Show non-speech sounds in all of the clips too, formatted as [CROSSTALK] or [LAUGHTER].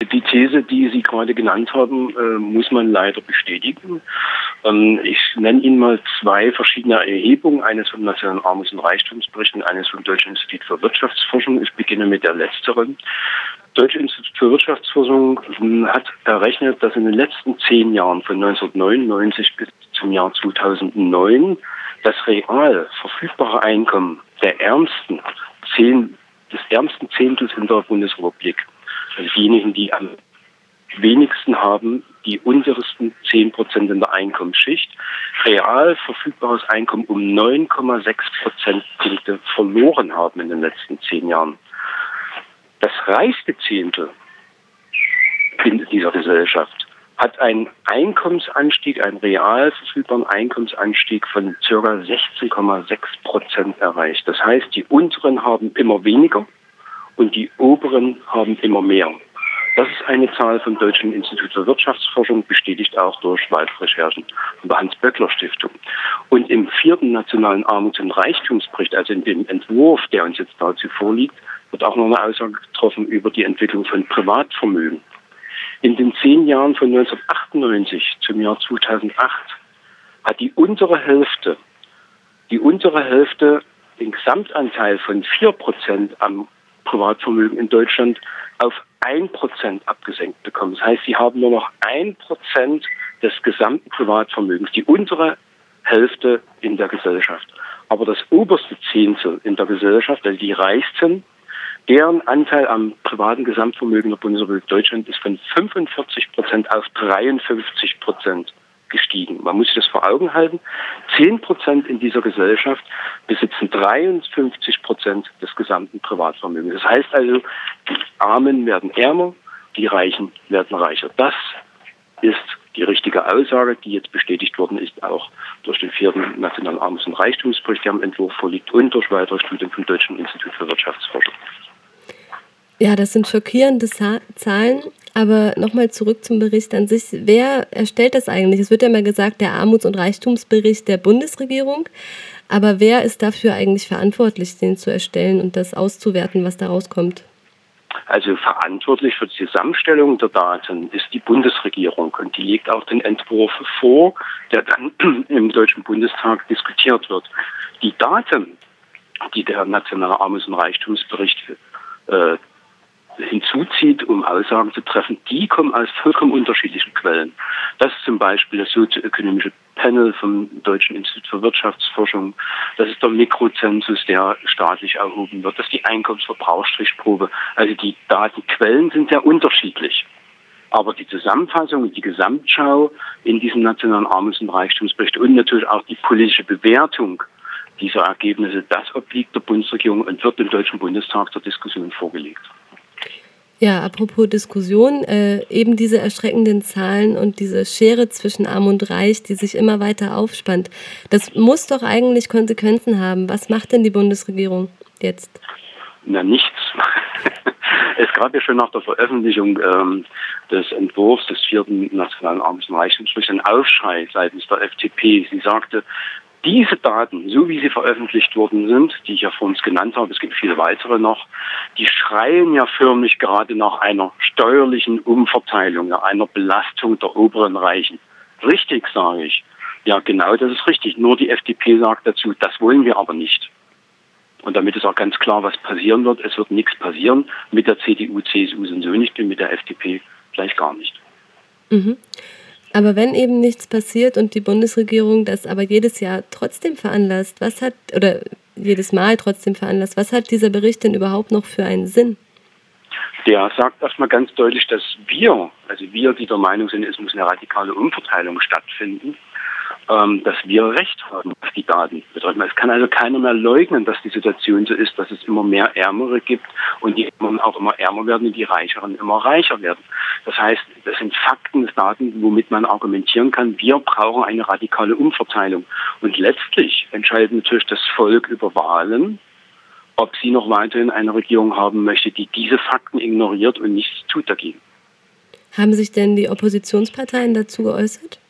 Die These, die Sie gerade genannt haben, äh, muss man leider bestätigen. Ähm, ich nenne Ihnen mal zwei verschiedene Erhebungen, eines vom Nationalen Armuts- und Reichtumsbericht und eines vom Deutschen Institut für Wirtschaftsforschung. Ich beginne mit der letzteren. Das Deutsche Institut für Wirtschaftsforschung hat errechnet, dass in den letzten zehn Jahren von 1999 bis zum Jahr 2009 das real verfügbare Einkommen der ärmsten zehn, des ärmsten Zehntels in der Bundesrepublik also diejenigen, die am wenigsten haben, die untersten 10 Prozent in der Einkommensschicht, real verfügbares Einkommen um 9,6 Prozentpunkte verloren haben in den letzten zehn Jahren. Das reichste Zehntel in dieser Gesellschaft hat einen Einkommensanstieg, einen real verfügbaren Einkommensanstieg von ca. 16,6 Prozent erreicht. Das heißt, die unteren haben immer weniger und die oberen haben immer mehr. Das ist eine Zahl vom Deutschen Institut für Wirtschaftsforschung, bestätigt auch durch Waldrecherchen von der Hans-Böckler-Stiftung. Und im vierten nationalen Armuts- und Reichtumsbericht, also in dem Entwurf, der uns jetzt dazu vorliegt, wird auch noch eine Aussage getroffen über die Entwicklung von Privatvermögen. In den zehn Jahren von 1998 zum Jahr 2008 hat die untere Hälfte, die untere Hälfte den Gesamtanteil von vier Prozent am Privatvermögen in Deutschland auf ein Prozent abgesenkt bekommen. Das heißt, sie haben nur noch ein Prozent des gesamten Privatvermögens, die untere Hälfte in der Gesellschaft. Aber das oberste Zehntel in der Gesellschaft, also die Reichsten, deren Anteil am privaten Gesamtvermögen der Bundesrepublik Deutschland ist von 45 Prozent auf 53 Prozent gestiegen. Man muss sich das vor Augen halten. Zehn Prozent in dieser Gesellschaft besitzen 53 Prozent des gesamten Privatvermögens. Das heißt also, die Armen werden ärmer, die Reichen werden reicher. Das ist die richtige Aussage, die jetzt bestätigt worden ist, auch durch den vierten Nationalen Armuts- und Reichtumsbericht, der im Entwurf vorliegt, und durch weitere Studien vom Deutschen Institut für Wirtschaftsforschung. Ja, das sind schockierende Zahlen. Aber nochmal zurück zum Bericht an sich. Wer erstellt das eigentlich? Es wird ja immer gesagt, der Armuts- und Reichtumsbericht der Bundesregierung. Aber wer ist dafür eigentlich verantwortlich, den zu erstellen und das auszuwerten, was da rauskommt? Also verantwortlich für die Zusammenstellung der Daten ist die Bundesregierung und die legt auch den Entwurf vor, der dann [CLEARS THROAT] im Deutschen Bundestag diskutiert wird. Die Daten, die der Nationale Armuts- und Reichtumsbericht äh, hinzuzieht, um Aussagen zu treffen, die kommen aus vollkommen unterschiedlichen Quellen. Das ist zum Beispiel das sozioökonomische Panel vom Deutschen Institut für Wirtschaftsforschung. Das ist der Mikrozensus, der staatlich erhoben wird. Das ist die Einkommensverbrauchsstrichprobe. Also die Datenquellen sind sehr unterschiedlich. Aber die Zusammenfassung und die Gesamtschau in diesem nationalen Armuts- und Reichtumsbericht und natürlich auch die politische Bewertung dieser Ergebnisse, das obliegt der Bundesregierung und wird dem Deutschen Bundestag zur Diskussion vorgelegt. Ja, apropos Diskussion, äh, eben diese erschreckenden Zahlen und diese Schere zwischen Arm und Reich, die sich immer weiter aufspannt, das muss doch eigentlich Konsequenzen haben. Was macht denn die Bundesregierung jetzt? Na, nichts. [LAUGHS] es gab ja schon nach der Veröffentlichung ähm, des Entwurfs des vierten Nationalen Armuts- und Reichtumsberichts einen Aufschrei seitens der FDP. Sie sagte, diese Daten, so wie sie veröffentlicht worden sind, die ich ja vor uns genannt habe, es gibt viele weitere noch, die schreien ja förmlich gerade nach einer steuerlichen Umverteilung, nach einer Belastung der oberen Reichen. Richtig, sage ich. Ja, genau, das ist richtig. Nur die FDP sagt dazu, das wollen wir aber nicht. Und damit ist auch ganz klar, was passieren wird. Es wird nichts passieren. Mit der CDU, CSU sind so nicht mit der FDP gleich gar nicht. Mhm. Aber wenn eben nichts passiert und die Bundesregierung das aber jedes Jahr trotzdem veranlasst, was hat, oder jedes Mal trotzdem veranlasst, was hat dieser Bericht denn überhaupt noch für einen Sinn? Der sagt erstmal ganz deutlich, dass wir, also wir, die der Meinung sind, es muss eine radikale Umverteilung stattfinden, ähm, dass wir Recht haben, was die Daten betrifft. Es kann also keiner mehr leugnen, dass die Situation so ist, dass es immer mehr Ärmere gibt und die auch immer ärmer werden und die Reicheren immer reicher werden. Das heißt, das sind Fakten, Daten, womit man argumentieren kann, wir brauchen eine radikale Umverteilung. Und letztlich entscheidet natürlich das Volk über Wahlen, ob sie noch weiterhin eine Regierung haben möchte, die diese Fakten ignoriert und nichts tut dagegen. Haben sich denn die Oppositionsparteien dazu geäußert?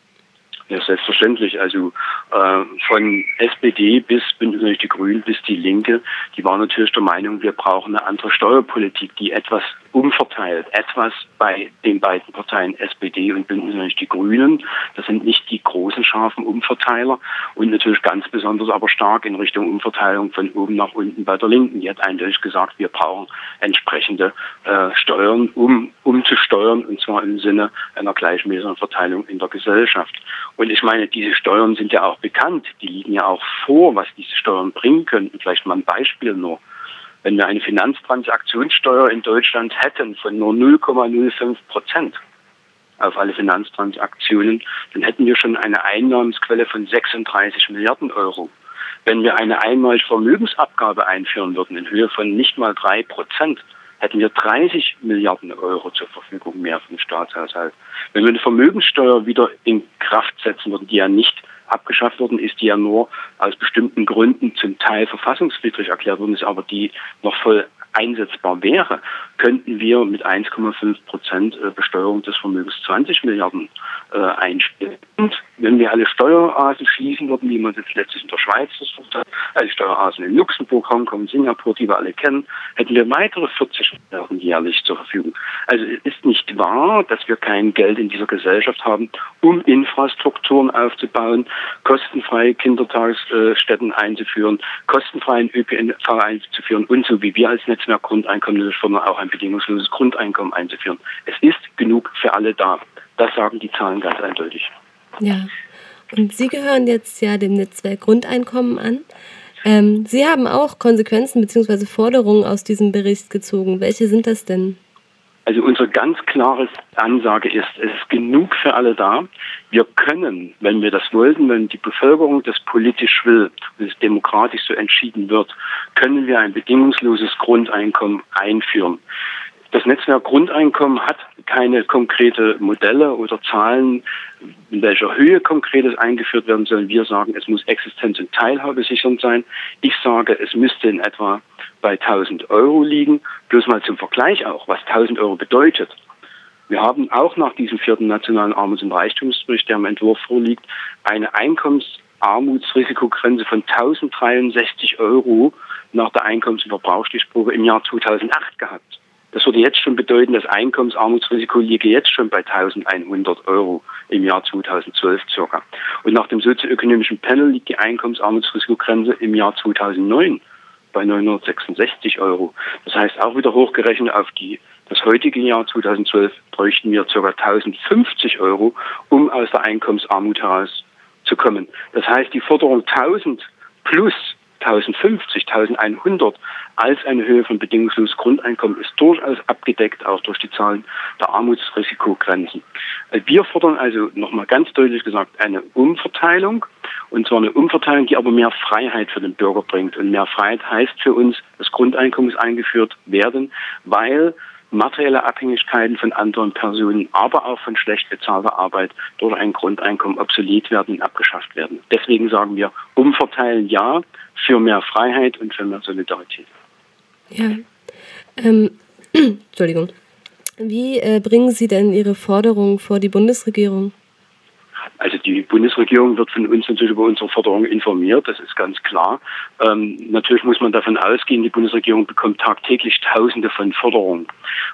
Ja, selbstverständlich. Also äh, von SPD bis Bündnis die Grünen bis die Linke, die waren natürlich der Meinung, wir brauchen eine andere Steuerpolitik, die etwas umverteilt. Etwas bei den beiden Parteien SPD und Bündnis die Grünen. Das sind nicht die großen scharfen Umverteiler und natürlich ganz besonders aber stark in Richtung Umverteilung von oben nach unten bei der Linken. Die hat eindeutig gesagt, wir brauchen entsprechende äh, Steuern, um umzusteuern und zwar im Sinne einer gleichmäßigen Verteilung in der Gesellschaft. Und ich meine, diese Steuern sind ja auch bekannt. Die liegen ja auch vor, was diese Steuern bringen könnten. Vielleicht mal ein Beispiel nur. Wenn wir eine Finanztransaktionssteuer in Deutschland hätten von nur 0,05 Prozent auf alle Finanztransaktionen, dann hätten wir schon eine Einnahmensquelle von 36 Milliarden Euro. Wenn wir eine einmalige Vermögensabgabe einführen würden in Höhe von nicht mal drei Prozent, hätten wir 30 Milliarden Euro zur Verfügung mehr den Staatshaushalt. Wenn wir eine Vermögenssteuer wieder in Kraft setzen würden, die ja nicht abgeschafft worden ist, die ja nur aus bestimmten Gründen zum Teil verfassungswidrig erklärt worden ist, aber die noch voll einsetzbar wäre, könnten wir mit 1,5 Prozent äh, Besteuerung des Vermögens 20 Milliarden äh, einspielen. Und wenn wir alle Steueroasen schließen würden, wie man das letztlich in der Schweiz versucht hat, alle Steueroasen in Luxemburg, Hongkong, Singapur, die wir alle kennen, hätten wir weitere 40 Milliarden jährlich zur Verfügung. Also es ist nicht wahr, dass wir kein Geld in dieser Gesellschaft haben, um Infrastrukturen aufzubauen, kostenfreie Kindertagesstätten einzuführen, kostenfreien ÖPNV einzuführen und so wie wir als Netzwerk Grundeinkommen, sondern auch ein bedingungsloses Grundeinkommen einzuführen. Es ist genug für alle da. Das sagen die Zahlen ganz eindeutig. Ja, und Sie gehören jetzt ja dem Netzwerk Grundeinkommen an. Ähm, Sie haben auch Konsequenzen bzw. Forderungen aus diesem Bericht gezogen. Welche sind das denn? Also unsere ganz klare Ansage ist, es ist genug für alle da. Wir können, wenn wir das wollten, wenn die Bevölkerung das politisch will und es demokratisch so entschieden wird, können wir ein bedingungsloses Grundeinkommen einführen. Das Netzwerk Grundeinkommen hat keine konkrete Modelle oder Zahlen, in welcher Höhe konkretes eingeführt werden soll. Wir sagen, es muss Existenz und Teilhabe sichernd sein. Ich sage, es müsste in etwa bei 1000 Euro liegen. Bloß mal zum Vergleich auch, was 1000 Euro bedeutet. Wir haben auch nach diesem vierten nationalen Armuts- und Reichtumsbericht, der im Entwurf vorliegt, eine Einkommensarmutsrisikogrenze von 1063 Euro nach der Einkommens- und Verbrauchsstichprobe im Jahr 2008 gehabt. Das würde jetzt schon bedeuten, das Einkommensarmutsrisiko liege jetzt schon bei 1100 Euro im Jahr 2012 circa. Und nach dem sozioökonomischen Panel liegt die Einkommensarmutsrisikogrenze im Jahr 2009 bei 966 Euro. Das heißt, auch wieder hochgerechnet auf die, das heutige Jahr 2012 bräuchten wir ca. 1050 Euro, um aus der Einkommensarmut herauszukommen. Das heißt, die Forderung 1000 plus 1050, 1100 als eine Höhe von bedingungsloses Grundeinkommen ist durchaus abgedeckt, auch durch die Zahlen der Armutsrisikogrenzen. Wir fordern also nochmal ganz deutlich gesagt eine Umverteilung und zwar eine Umverteilung, die aber mehr Freiheit für den Bürger bringt. Und mehr Freiheit heißt für uns, das Grundeinkommen muss eingeführt werden, weil materielle Abhängigkeiten von anderen Personen, aber auch von schlecht bezahlter Arbeit durch ein Grundeinkommen obsolet werden und abgeschafft werden. Deswegen sagen wir, umverteilen ja für mehr Freiheit und für mehr Solidarität. Ja. Ähm, [CLEARS THROAT] Entschuldigung. Wie äh, bringen Sie denn Ihre Forderungen vor die Bundesregierung? Also die Bundesregierung wird von uns natürlich über unsere Forderungen informiert, das ist ganz klar. Ähm, natürlich muss man davon ausgehen, die Bundesregierung bekommt tagtäglich Tausende von Forderungen.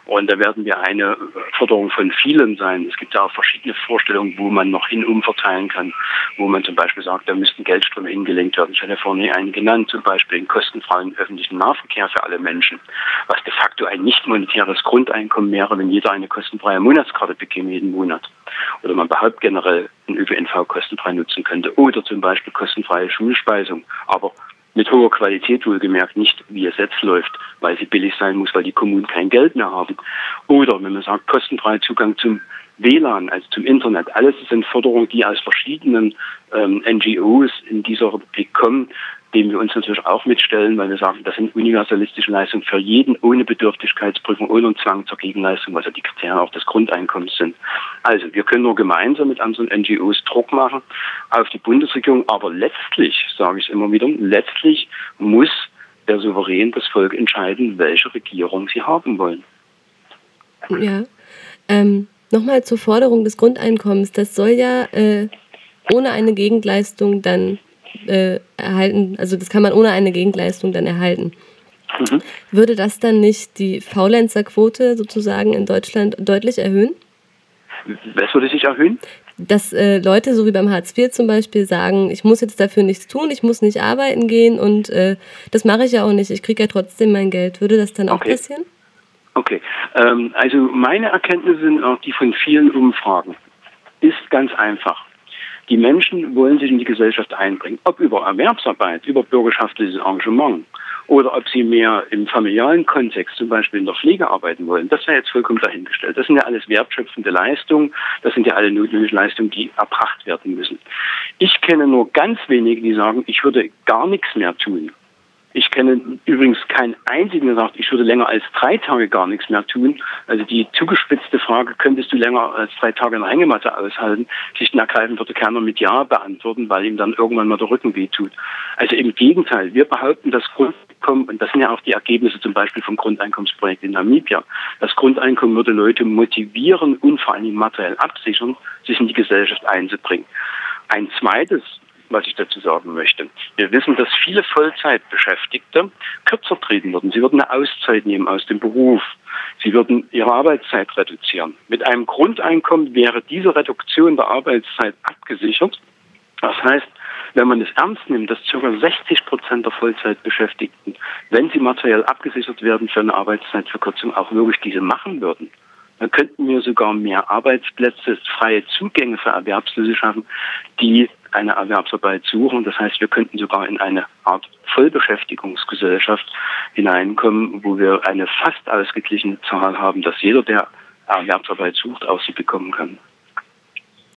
Und da werden wir eine Forderung von vielen sein. Es gibt ja auch verschiedene Vorstellungen, wo man noch hin umverteilen kann, wo man zum Beispiel sagt, da müssten Geldströme hingelenkt werden. Ich hatte vorhin einen genannt, zum Beispiel den kostenfreien öffentlichen Nahverkehr für alle Menschen, was de facto ein nicht monetäres Grundeinkommen wäre, wenn jeder eine kostenfreie Monatskarte bekäme jeden Monat. Oder man behauptet generell den ÖPNV kostenfrei nutzen könnte. Oder zum Beispiel kostenfreie Schulspeisung. Aber mit hoher Qualität wohlgemerkt, nicht wie es jetzt läuft, weil sie billig sein muss, weil die Kommunen kein Geld mehr haben. Oder wenn man sagt, kostenfreier Zugang zum WLAN, also zum Internet. Alles sind Forderungen, die aus verschiedenen ähm, NGOs in dieser Republik kommen, dem wir uns natürlich auch mitstellen, weil wir sagen, das sind universalistische Leistungen für jeden ohne Bedürftigkeitsprüfung, ohne Zwang zur Gegenleistung, was ja die Kriterien auch des Grundeinkommens sind. Also wir können nur gemeinsam mit anderen NGOs Druck machen auf die Bundesregierung, aber letztlich, sage ich immer wieder, letztlich muss der Souverän das Volk entscheiden, welche Regierung sie haben wollen. Ja, ähm, nochmal zur Forderung des Grundeinkommens. Das soll ja äh, ohne eine Gegenleistung dann äh, erhalten, also das kann man ohne eine Gegenleistung dann erhalten. Mhm. Würde das dann nicht die Faulenzerquote sozusagen in Deutschland deutlich erhöhen? Was würde sich erhöhen? Dass äh, Leute, so wie beim Hartz IV zum Beispiel, sagen, ich muss jetzt dafür nichts tun, ich muss nicht arbeiten gehen und äh, das mache ich ja auch nicht, ich kriege ja trotzdem mein Geld. Würde das dann auch okay. passieren? Okay, ähm, also meine Erkenntnisse sind auch die von vielen Umfragen. Ist ganz einfach. Die Menschen wollen sich in die Gesellschaft einbringen, ob über Erwerbsarbeit, über bürgerschaftliches Engagement oder ob sie mehr im familialen Kontext, zum Beispiel in der Pflege arbeiten wollen. Das wäre jetzt vollkommen dahingestellt. Das sind ja alles wertschöpfende Leistungen, das sind ja alle notwendigen Leistungen, die erbracht werden müssen. Ich kenne nur ganz wenige, die sagen, ich würde gar nichts mehr tun. Ich kenne übrigens keinen einzigen, der sagt, ich würde länger als drei Tage gar nichts mehr tun. Also die zugespitzte Frage, könntest du länger als drei Tage in der Hängematte aushalten, schlicht und ergreifend würde keiner mit Ja beantworten, weil ihm dann irgendwann mal der Rücken wehtut. Also im Gegenteil, wir behaupten, das Grundeinkommen, und das sind ja auch die Ergebnisse zum Beispiel vom Grundeinkommensprojekt in Namibia, das Grundeinkommen würde Leute motivieren und vor allem materiell absichern, sich in die Gesellschaft einzubringen. Ein zweites was ich dazu sagen möchte. Wir wissen, dass viele Vollzeitbeschäftigte kürzer treten würden. Sie würden eine Auszeit nehmen aus dem Beruf. Sie würden ihre Arbeitszeit reduzieren. Mit einem Grundeinkommen wäre diese Reduktion der Arbeitszeit abgesichert. Das heißt, wenn man es ernst nimmt, dass ca. 60 Prozent der Vollzeitbeschäftigten, wenn sie materiell abgesichert werden für eine Arbeitszeitverkürzung, auch wirklich diese machen würden, dann könnten wir sogar mehr Arbeitsplätze, freie Zugänge für Erwerbslose schaffen, die eine Erwerbsarbeit suchen. Das heißt, wir könnten sogar in eine Art Vollbeschäftigungsgesellschaft hineinkommen, wo wir eine fast ausgeglichene Zahl haben, dass jeder, der Erwerbsarbeit sucht, auch sie bekommen kann.